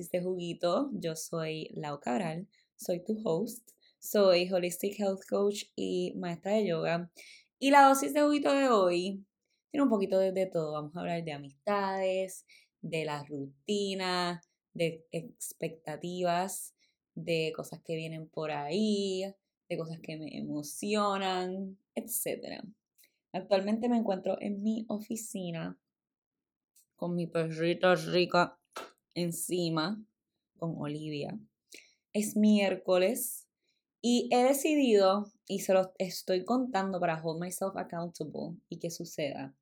Dosis de Juguito. Yo soy Lau Cabral, soy tu host, soy Holistic Health Coach y maestra de yoga. Y la dosis de juguito de hoy tiene un poquito de, todo. Vamos a hablar de amistades, de la rutina, de expectativas, de cosas que vienen por ahí, de cosas que me emocionan, etc. Actualmente me encuentro en mi oficina con mi perrita rica encima, con Olivia. Es miércoles y he decidido, y se lo estoy contando para hold myself accountable y que suceda,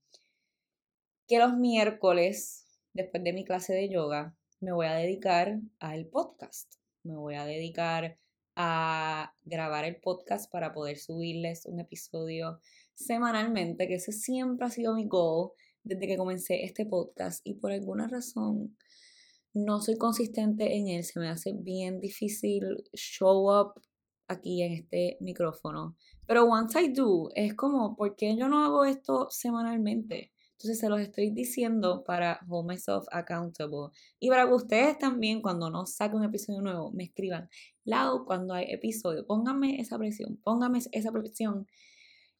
que los miércoles, después de mi clase de yoga, me voy a dedicar al podcast. Me voy a dedicar a grabar el podcast para poder subirles un episodio semanalmente, que ese siempre ha sido mi goal desde que comencé este podcast y por alguna razón no soy consistente en él, se me hace bien difícil show up aquí en este micrófono. Pero once I do, es como, ¿por qué yo no hago esto semanalmente? Entonces se los estoy diciendo para hold myself accountable. Y para que ustedes también, cuando no saquen un episodio nuevo, me escriban, Lau, cuando hay episodio, pónganme esa presión, pónganme esa presión.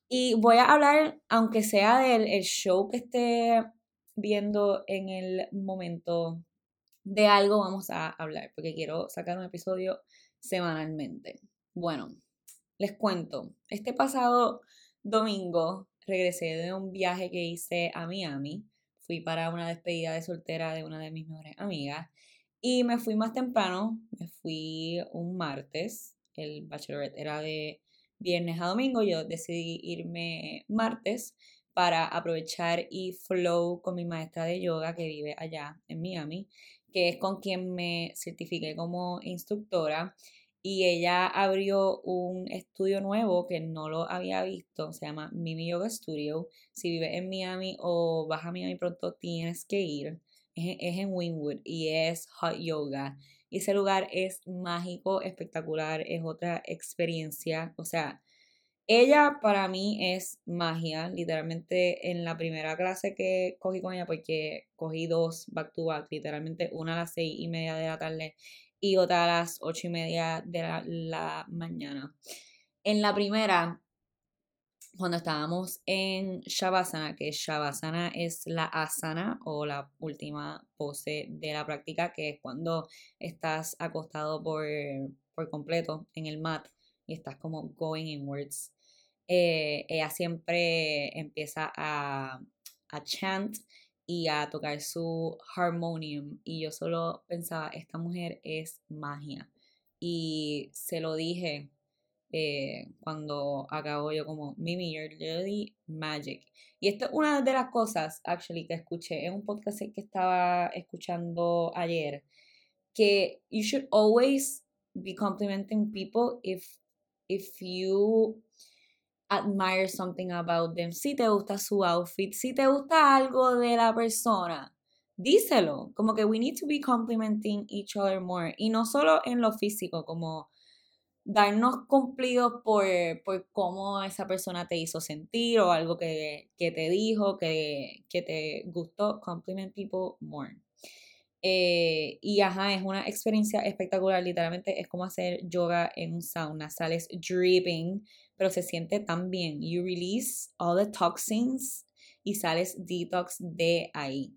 Y voy a hablar, aunque sea del show que esté viendo en el momento, de algo vamos a hablar, porque quiero sacar un episodio semanalmente. Bueno, les cuento, este pasado domingo regresé de un viaje que hice a Miami. Fui para una despedida de soltera de una de mis mejores amigas. Y me fui más temprano, me fui un martes. El bachelorette era de viernes a domingo. Yo decidí irme martes para aprovechar y flow con mi maestra de yoga que vive allá en Miami, que es con quien me certifiqué como instructora y ella abrió un estudio nuevo que no lo había visto, se llama Mimi Yoga Studio. Si vives en Miami o vas a Miami pronto, tienes que ir. Es, en Wynwood y es hot yoga. Y ese lugar es mágico, espectacular, es otra experiencia. O sea, ella para mí es magia. Literalmente en la primera clase que cogí con ella, porque cogí dos back to back, literalmente una a las seis y media de la tarde y otra a las ocho y media de la, mañana. En la primera, cuando estábamos en Shavasana, que Shavasana es la asana o la última pose de la práctica, que es cuando estás acostado por, por completo en el mat y estás como going inwards. Eh, ella siempre empieza a, a chant y a tocar su harmonium. Y yo solo pensaba, esta mujer es magia. Y se lo dije eh, cuando acabó yo como, Mimi, you're literally magic. Y esto es una de las cosas, actually, que escuché en un podcast que estaba escuchando ayer, que you should always be complimenting people if, if you admire something about them, si te gusta su outfit, si te gusta algo de la persona, díselo. Como que we need to be complimenting each other more. Y no solo en lo físico, como darnos cumplidos por, por cómo esa persona te hizo sentir o algo que, que te dijo, que, que, te gustó. Compliment people more. Eh, y ajá, es una experiencia espectacular. Literalmente es como hacer yoga en un sauna. Sales dripping pero se siente tan bien. You release all the toxins y sales detox de ahí.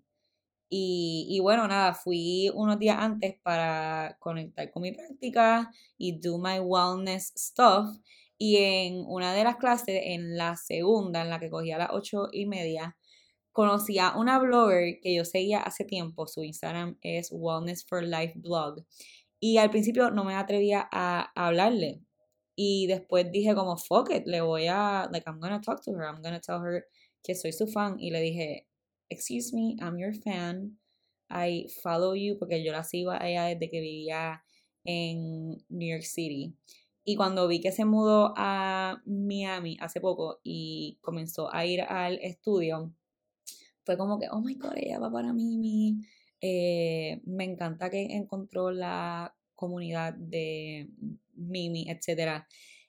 Y, y, bueno, nada, fui unos días antes para conectar con mi práctica y do my wellness stuff. Y en una de las clases, en la segunda, en la que cogía a las ocho y media, conocí a una blogger que yo seguía hace tiempo. Su Instagram es Wellness for Life Blog. Y al principio no me atrevía a hablarle y después dije como, fuck it, le voy a, like, I'm gonna talk to her, I'm gonna tell her que soy su fan. Y le dije, excuse me, I'm your fan, I follow you, porque yo la sigo a ella desde que vivía en New York City. Y cuando vi que se mudó a Miami hace poco y comenzó a ir al estudio, fue como que, oh my god, ella va para Mimi. Eh, me encanta que encontró la comunidad de Mimi, etc.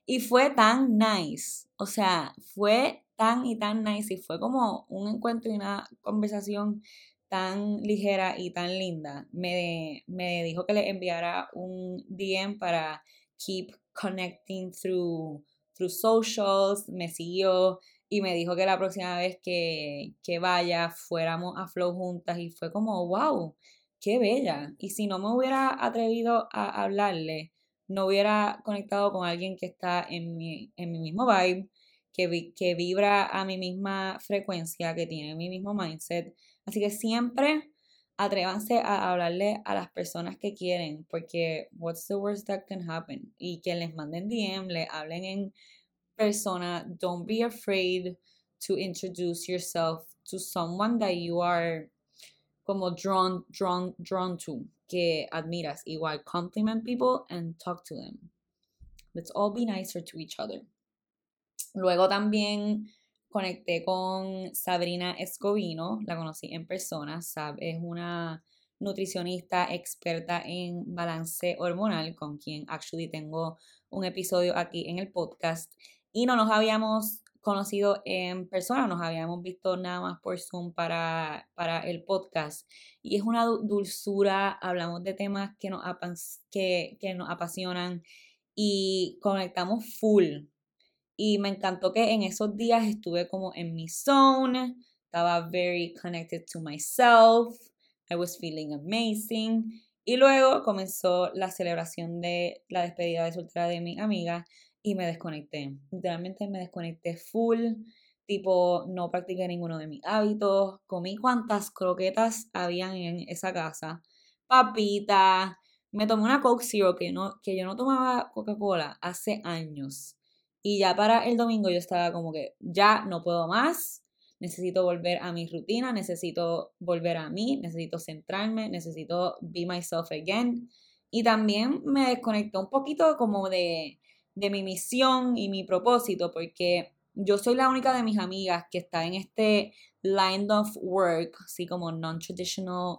Y fue tan nice, o sea, fue tan y tan nice y fue como un encuentro y una conversación tan ligera y tan linda. Me, me dijo que le enviara un DM para keep connecting through, through socials. Me siguió y me dijo que la próxima vez que, que vaya fuéramos a Flow juntas y fue como, wow, qué bella. Y si no me hubiera atrevido a hablarle, no hubiera conectado con alguien que está en mi, en mi mismo vibe, que, vibra a mi misma frecuencia, que tiene mi mismo mindset. Así que siempre atrévanse a hablarle a las personas que quieren, porque what's the worst that can happen? Y que les manden DM, le hablen en persona. Don't be afraid to introduce yourself to someone that you are como drawn, drawn, drawn to, que admiras. Igual, compliment people and talk to them. Let's all be nicer to each other. Luego también conecté con Sabrina Escobino, la conocí en persona. Sab es una nutricionista experta en balance hormonal, con quien actually tengo un episodio aquí en el podcast. Y no nos habíamos conocido en persona, nos habíamos visto nada más por Zoom para, para el podcast. Y es una dulzura, hablamos de temas que nos, que, que nos apasionan y conectamos full y me encantó que en esos días estuve como en mi zone, estaba very connected to myself, I was feeling amazing. Y luego comenzó la celebración de la despedida de soltera de mi amiga y me desconecté. Literalmente me desconecté full, tipo no practiqué ninguno de mis hábitos, comí cuantas croquetas habían en esa casa, papita, me tomé una Coke Zero que, no, que yo no tomaba Coca-Cola hace años. Y ya para el domingo yo estaba como que ya no puedo más, necesito volver a mi rutina, necesito volver a mí, necesito centrarme, necesito be myself again. Y también me desconecté un poquito como de, de mi misión y mi propósito, porque yo soy la única de mis amigas que está en este line of work, así como non-traditional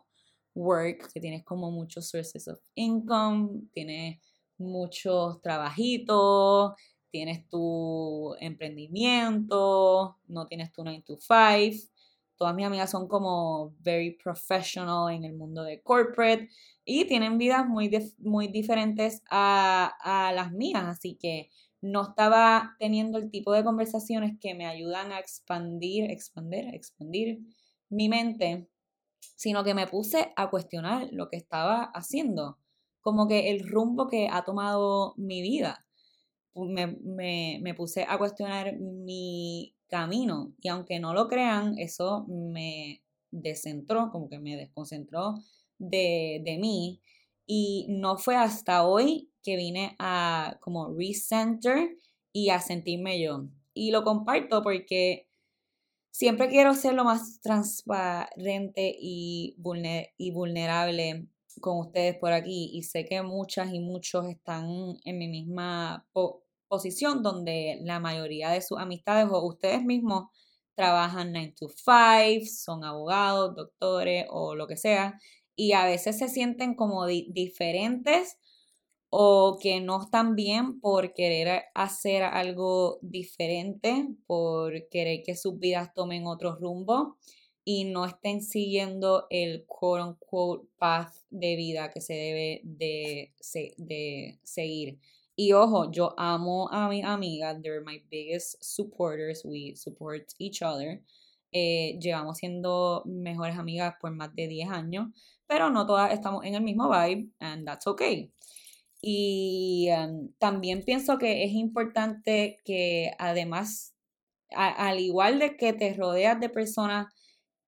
work, que tienes como muchos sources of income, tienes muchos trabajitos, tienes tu emprendimiento, no tienes tu 9 to 5. Todas mis amigas son como very professional en el mundo de corporate y tienen vidas muy, muy diferentes a, a las mías, así que no estaba teniendo el tipo de conversaciones que me ayudan a expandir, expandir, expandir mi mente, sino que me puse a cuestionar lo que estaba haciendo, como que el rumbo que ha tomado mi vida. Me, me, puse a cuestionar mi camino. Y aunque no lo crean, eso me descentró, como que me desconcentró de, de mí. Y no fue hasta hoy que vine a como recenter y a sentirme yo. Y lo comparto porque siempre quiero ser lo más transparente y, y vulnerable con ustedes por aquí. Y sé que muchas y muchos están en mi misma posición donde la mayoría de sus amistades o ustedes mismos trabajan 9 to 5, son abogados, doctores o lo que sea, y a veces se sienten como diferentes o que no están bien por querer hacer algo diferente, por querer que sus vidas tomen otro rumbo y no estén siguiendo el quote unquote path de vida que se debe de, de seguir. Y ojo, yo amo a mi amiga, they're my biggest supporters, we support each other. Eh, llevamos siendo mejores amigas por más de 10 años, pero no todas estamos en el mismo vibe, and that's okay. Y um, también pienso que es importante que además, al igual de que te rodeas de personas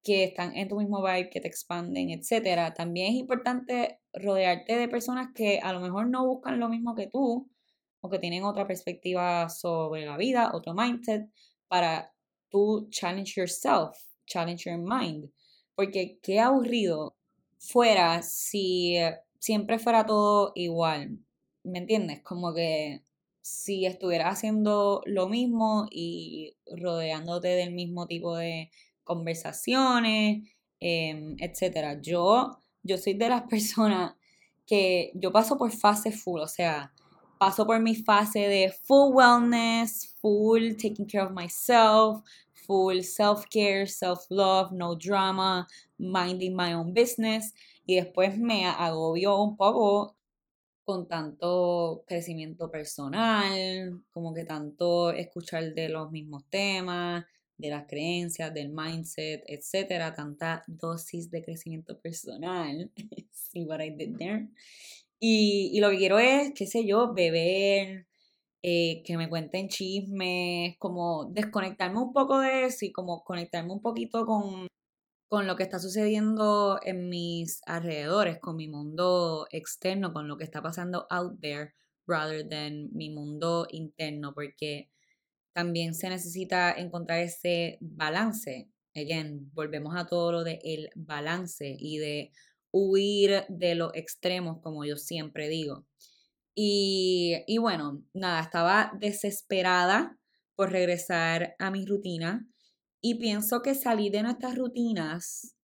que están en tu mismo vibe, que te expanden, etcétera, también es importante rodearte de personas que a lo mejor no buscan lo mismo que tú, que tienen otra perspectiva sobre la vida, otro mindset, para tú challenge yourself, challenge your mind. Porque qué aburrido fuera si siempre fuera todo igual. ¿Me entiendes? Como que si estuvieras haciendo lo mismo y rodeándote del mismo tipo de conversaciones, eh, etcétera. Yo, yo soy de las personas que yo paso por fase full, o sea, paso por mi fase de full wellness, full taking care of myself, full self-care, self-love, no drama, minding my own business y después me agobió un poco con tanto crecimiento personal, como que tanto escuchar de los mismos temas, de las creencias, del mindset, etcétera, tanta dosis de crecimiento personal. See what I did there. Y, lo que quiero es, qué sé yo, beber, eh, que me cuenten chismes, como desconectarme un poco de eso y como conectarme un poquito con, con lo que está sucediendo en mis alrededores, con mi mundo externo, con lo que está pasando out there, rather than mi mundo interno, porque también se necesita encontrar ese balance. Again, volvemos a todo lo de el balance y de huir de los extremos, como yo siempre digo. Y, bueno, nada, estaba desesperada por regresar a mi rutina y pienso que salir de nuestras rutinas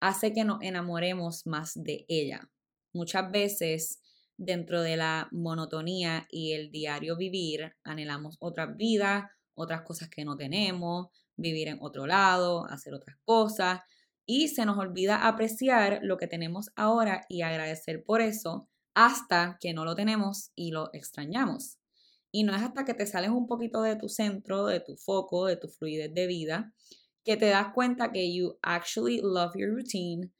hace que nos enamoremos más de ella. Muchas veces dentro de la monotonía y el diario vivir anhelamos otras vidas, otras cosas que no tenemos, vivir en otro lado, hacer otras cosas y se nos olvida apreciar lo que tenemos ahora y agradecer por eso hasta que no lo tenemos y lo extrañamos. Y no es hasta que te sales un poquito de tu centro, de tu foco, de tu fluidez de vida, que te das cuenta que you actually love your routine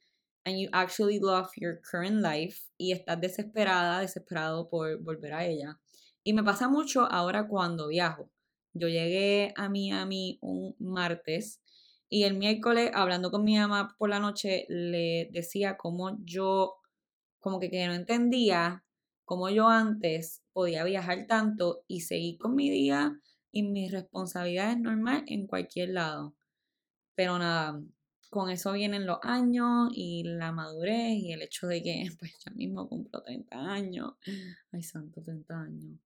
and you actually love your current life y estás desesperada, desesperado por volver a ella. Y me pasa mucho ahora cuando viajo. Yo llegué a Miami un martes y el miércoles, hablando con mi mamá por la noche, le decía cómo yo como que, que no entendía cómo yo antes podía viajar tanto y seguir con mi día y mis responsabilidades normal en cualquier lado. Pero nada, con eso vienen los años y la madurez y el hecho de que pues ya mismo cumplo 30 años. Ay, santo 30 años.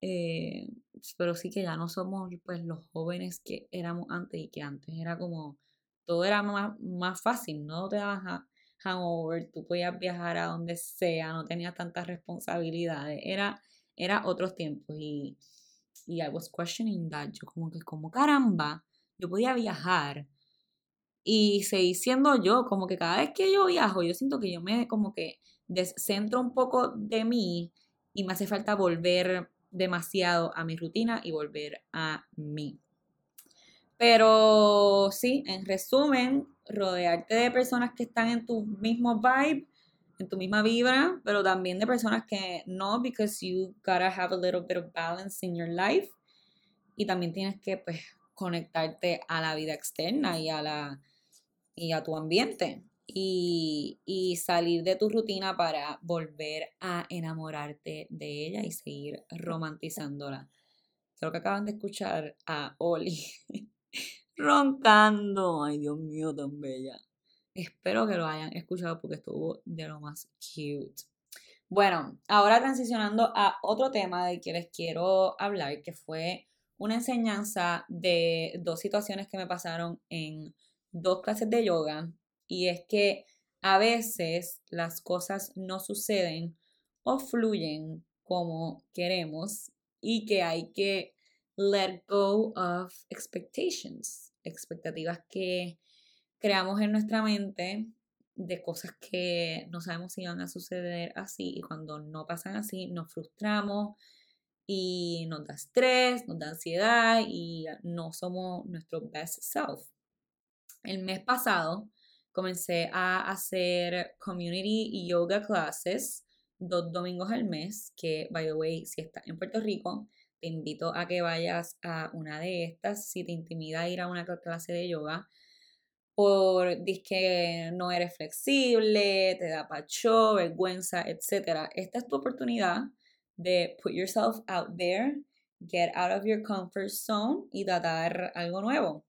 Eh, pero sí que ya no somos pues los jóvenes que éramos antes y que antes era como todo era más, más fácil, no te dabas hangover, tú podías viajar a donde sea, no tenías tantas responsabilidades, era, era otros tiempos y, y I was questioning that, yo como que como caramba, yo podía viajar y seguir siendo yo, como que cada vez que yo viajo, yo siento que yo me como que descentro un poco de mí y me hace falta volver demasiado a mi rutina y volver a mí. Pero sí, en resumen, rodearte de personas que están en tu mismo vibe, en tu misma vibra, pero también de personas que no, because you gotta have a little bit of balance in your life. Y también tienes que pues, conectarte a la vida externa y a, la, y a tu ambiente. Y, salir de tu rutina para volver a enamorarte de ella y seguir romantizándola. Creo que acaban de escuchar a Oli roncando. Ay, Dios mío, tan bella. Espero que lo hayan escuchado porque estuvo de lo más cute. Bueno, ahora transicionando a otro tema del que les quiero hablar, que fue una enseñanza de dos situaciones que me pasaron en dos clases de yoga. Y es que a veces las cosas no suceden o fluyen como queremos y que hay que let go of expectations, expectativas que creamos en nuestra mente de cosas que no sabemos si van a suceder así y cuando no pasan así nos frustramos y nos da estrés, nos da ansiedad y no somos nuestro best self. El mes pasado comencé a hacer community yoga classes dos domingos al mes, que by the way, si estás en Puerto Rico, te invito a que vayas a una de estas si te intimida ir a una clase de yoga por que no eres flexible, te da pacho, vergüenza, etc. Esta es tu oportunidad de put yourself out there, get out of your comfort zone y tratar algo nuevo.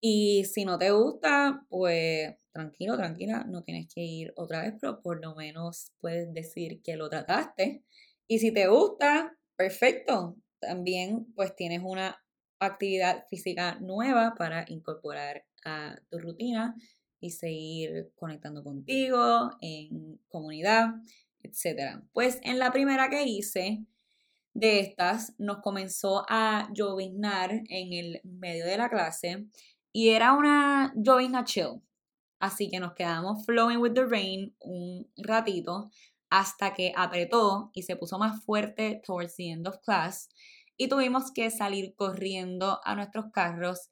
Y si no te gusta, pues tranquilo, tranquila, no tienes que ir otra vez, pero por lo menos puedes decir que lo trataste. Y si te gusta, perfecto. También pues tienes una actividad física nueva para incorporar a tu rutina y seguir conectando contigo en comunidad, etc. Pues en la primera que hice de estas nos comenzó a lloviznar en el medio de la clase y era una llovizna chill. Así que nos quedamos flowing with the rain un ratito hasta que apretó y se puso más fuerte towards the end of class y tuvimos que salir corriendo a nuestros carros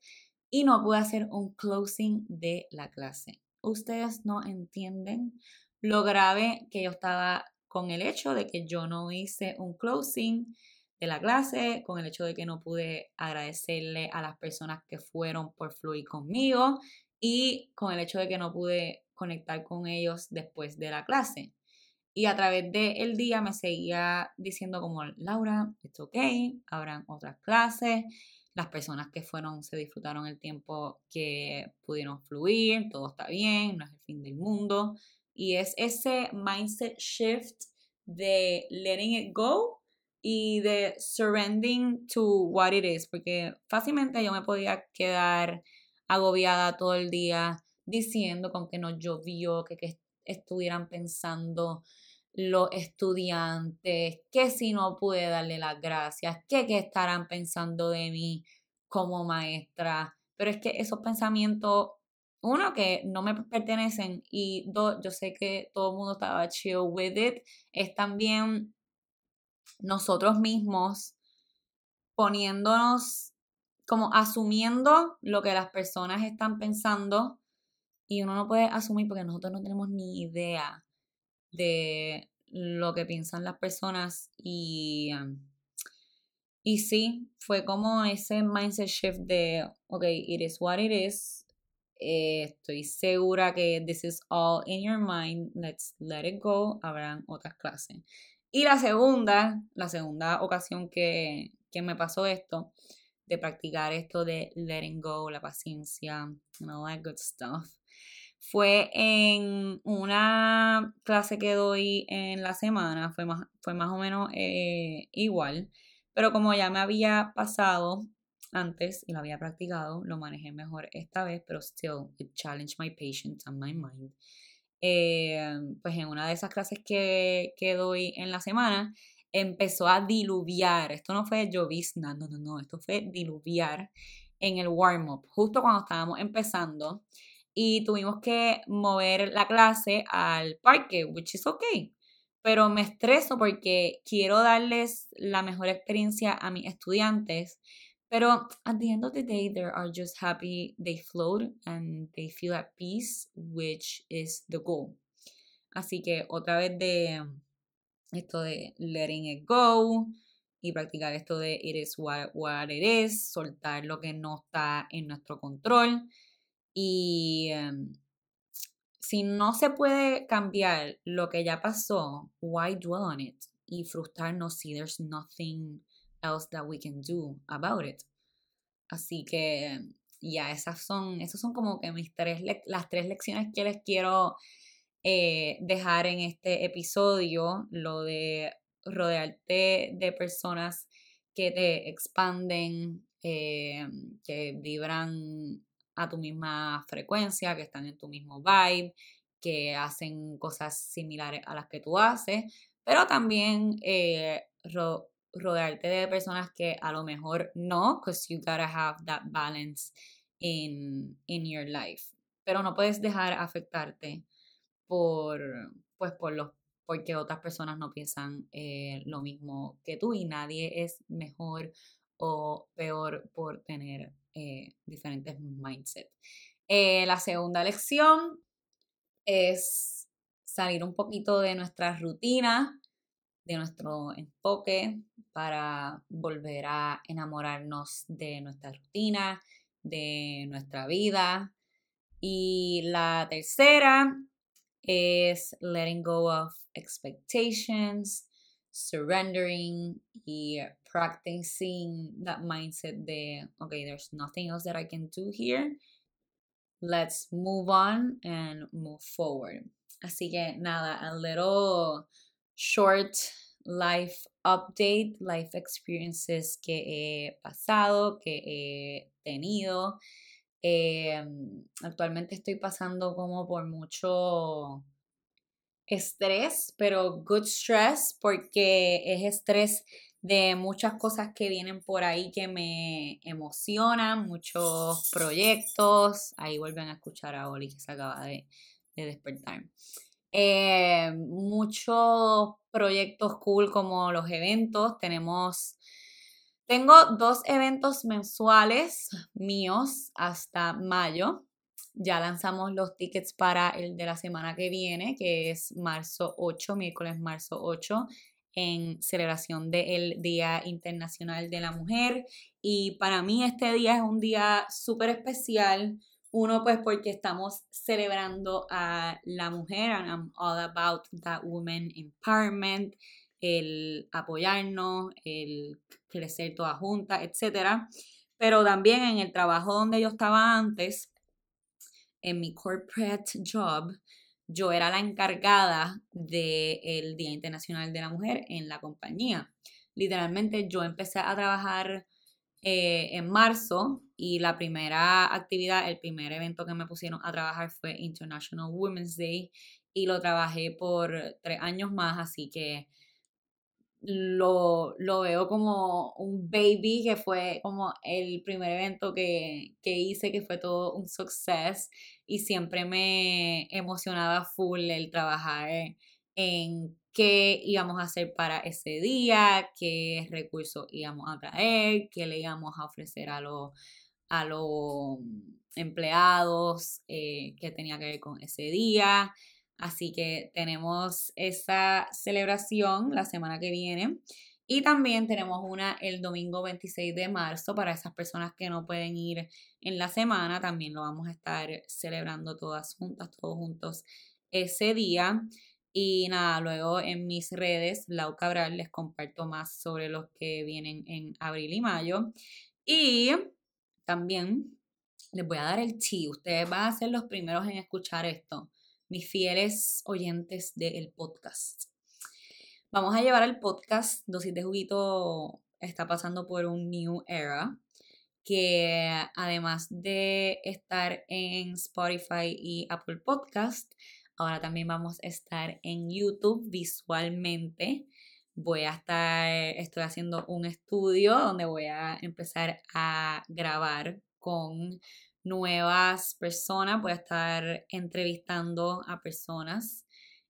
y no pude hacer un closing de la clase. Ustedes no entienden lo grave que yo estaba con el hecho de que yo no hice un closing de la clase, con el hecho de que no pude agradecerle a las personas que fueron por fluir conmigo y con el hecho de que no pude conectar con ellos después de la clase. Y a través del día me seguía diciendo como, Laura, it's ok, habrán otras clases, las personas que fueron se disfrutaron el tiempo que pudieron fluir, todo está bien, no es el fin del mundo. Y es ese mindset shift de letting it go y de surrendering to what it is, porque fácilmente yo me podía quedar agobiada todo el día diciendo con que no llovió, que, que estuvieran pensando los estudiantes, que si no pude darle las gracias, que qué estarán pensando de mí como maestra. Pero es que esos pensamientos, uno, que no me pertenecen y dos, yo sé que todo el mundo estaba chill with it, es también nosotros mismos poniéndonos, como asumiendo lo que las personas están pensando y uno no puede asumir porque nosotros no tenemos ni idea de lo que piensan las personas y, y sí, fue como ese mindset shift de, ok, it is what it is, eh, estoy segura que this is all in your mind, let's let it go, habrán otras clases. Y la segunda, la segunda ocasión que, me pasó esto, de practicar esto de letting go, la paciencia, and all that good stuff, fue en una clase que doy en la semana, fue más, fue más o menos eh, igual, pero como ya me había pasado antes y lo había practicado, lo manejé mejor esta vez, pero still, it challenged my patience and my mind. Eh, pues en una de esas clases que, que doy en la semana, empezó a diluviar. Esto no fue llovizna, no, no, no, esto fue diluviar en el warm-up, justo cuando estábamos empezando y tuvimos que mover la clase al parque, which is okay. Pero me estreso porque quiero darles la mejor experiencia a mis estudiantes. Pero at the end of the day, they are just happy, they float and they feel at peace, which is the goal. Así que otra vez de esto de letting it go y practicar esto de it is what, what it is, soltar lo que no está en nuestro control y em, si no se puede cambiar lo que ya pasó, why dwell on it? Y frustrarnos si there's nothing else that we can do about it. Así que ya, esas son, esas son como que mis tres, las tres lecciones que les quiero eh, dejar en este episodio. Lo de rodearte de personas que te expanden, eh, que vibran a tu misma frecuencia, que están en tu mismo vibe, que hacen cosas similares a las que tú haces, pero también eh, rodearte de personas que a lo mejor no, because you gotta have that balance in, in your life. Pero no puedes dejar afectarte por, pues, por los porque otras personas no piensan eh, lo mismo que tú y nadie es mejor o peor por tener eh, diferentes mindsets. Eh, la segunda lección es salir un poquito de nuestra rutina, de nuestro enfoque para volver a enamorarnos de nuestra rutina, de nuestra vida. Y la tercera es letting go of expectations, surrendering y practicing that mindset de, okay, there's nothing else that I can do here. Let's move on and move forward. Así que nada, a little short life update, life experiences que he pasado, que he tenido. Eh, actualmente estoy pasando como por mucho estrés, pero good stress porque es estrés de muchas cosas que vienen por ahí que me emocionan, muchos proyectos. Ahí vuelven a escuchar a Oli que se acaba de, despertar. Eh, muchos proyectos cool como los eventos. Tenemos, tengo dos eventos mensuales míos hasta mayo. Ya lanzamos los tickets para el de la semana que viene, que es marzo 8, miércoles marzo 8, en celebración del Día Internacional de la Mujer. Y para mí este día es un día súper especial. Uno, pues porque estamos celebrando a la mujer, and I'm all about that woman empowerment, el apoyarnos, el crecer todas juntas, etc. Pero también en el trabajo donde yo estaba antes, en mi corporate job, yo era la encargada del Día Internacional de la Mujer en la compañía. Literalmente yo empecé a trabajar eh, en marzo y la primera actividad, el primer evento que me pusieron a trabajar fue International Women's Day y lo trabajé por tres años más, así que lo, veo como un baby, que fue como el primer evento que, hice, que fue todo un success y siempre me emocionaba full el trabajar en qué íbamos a hacer para ese día, qué recursos íbamos a traer, qué le íbamos a ofrecer a los a los empleados, eh, qué tenía que ver con ese día. Así que tenemos esa celebración la semana que viene. Y también tenemos una el domingo 26 de marzo para esas personas que no pueden ir en la semana. También lo vamos a estar celebrando todas juntas, todos juntos ese día. Y nada, luego en mis redes, Lau Cabral, les comparto más sobre los que vienen en abril y mayo. Y también les voy a dar el tea. Ustedes van a ser los primeros en escuchar esto mis fieles oyentes del podcast. Vamos a llevar el podcast Dosis de Juguito está pasando por un new era que además de estar en Spotify y Apple Podcast, ahora también vamos a estar en YouTube visualmente. Voy a estar, estoy haciendo un estudio donde voy a empezar a grabar con nuevas personas, voy a estar entrevistando a personas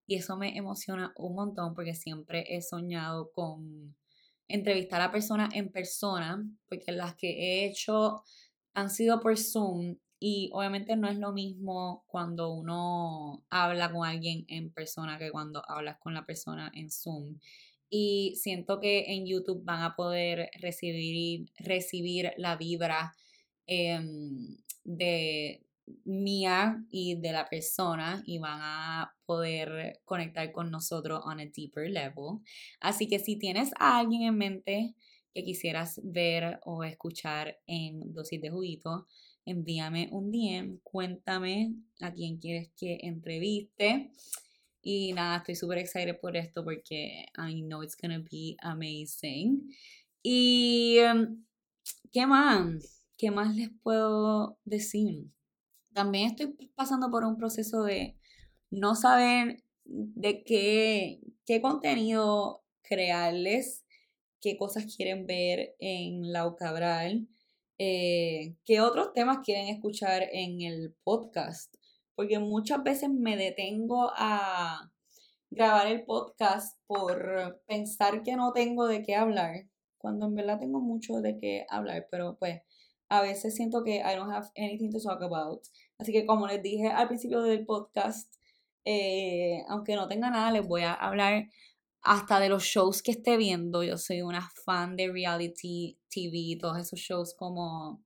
y eso me emociona un montón porque siempre he soñado con entrevistar a personas en persona, porque las que he hecho han sido por Zoom y obviamente no es lo mismo cuando uno habla con alguien en persona que cuando hablas con la persona en Zoom. Y siento que en YouTube van a poder recibir, recibir la vibra em, de mía y de la persona y van a poder conectar con nosotros on a deeper level. Así que si tienes a alguien en mente que quisieras ver o escuchar en dosis de juguito, envíame un DM, cuéntame a quién quieres que entreviste. Y nada, estoy súper excited por esto porque I know it's gonna be amazing. Y, um, ¿qué más? ¿qué más les puedo decir? También estoy pasando por un proceso de no saber de qué, qué contenido crearles, qué cosas quieren ver en Lau Cabral, eh, qué otros temas quieren escuchar en el podcast. Porque muchas veces me detengo a grabar el podcast por pensar que no tengo de qué hablar, cuando en verdad tengo mucho de qué hablar, pero pues a veces siento que I don't have anything to talk about. Así que como les dije al principio del podcast, eh, aunque no tenga nada, les voy a hablar hasta de los shows que esté viendo. Yo soy una fan de reality TV, todos esos shows como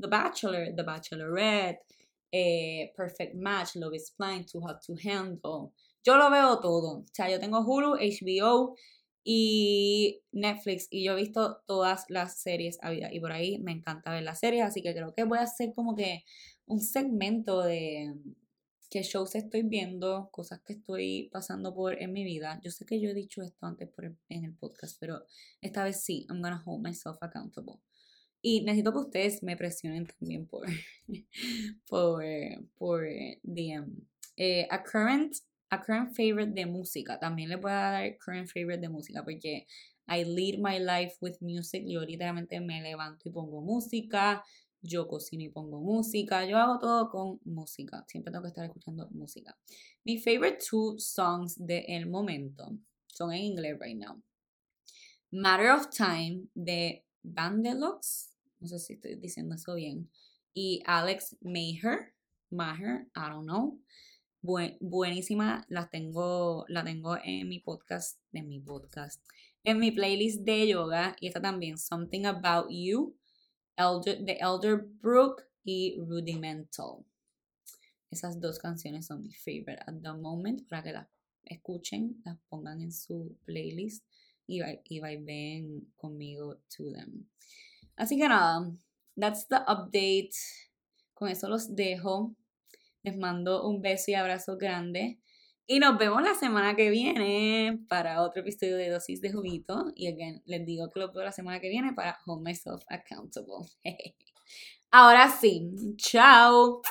The Bachelor, The Bachelorette, eh, Perfect Match, Love is Blind, Too Hot to Handle. Yo lo veo todo. O sea, yo tengo Hulu, HBO y Netflix y yo he visto todas las series y por ahí me encanta ver las series, así que creo que voy a hacer como que un segmento de qué shows estoy viendo, cosas que estoy pasando por en mi vida. Yo sé que yo he dicho esto antes por en el podcast, pero esta vez sí, I'm gonna hold myself accountable. Y necesito que ustedes me presionen también por, por, por DM. Eh, a current a current favorite de música. También les voy a dar current favorite de música porque I lead my life with music. Yo literalmente me levanto y pongo música. Yo cocino y pongo música. Yo hago todo con música. Siempre tengo que estar escuchando música. Mi favorite two songs de el momento son en inglés right now. Matter of Time de Bandelox. No sé si estoy diciendo eso bien. Y Alex Maher. Maher, I don't know buenísima, la tengo, la tengo en mi podcast, en mi podcast, en mi playlist de yoga y esta también, Something About You, Elder, The Elder Brook y Rudimental. Esas dos canciones son mi favorite at the moment para que las escuchen, las pongan en su playlist y, y conmigo to them. Así que nada, that's the update. Con eso los dejo. Les mando un beso y abrazo grande. Y nos vemos la semana que viene para otro episodio de Dosis de Juguito. Y again, les digo que lo veo la semana que viene para Hold Myself Accountable. Ahora sí, chao.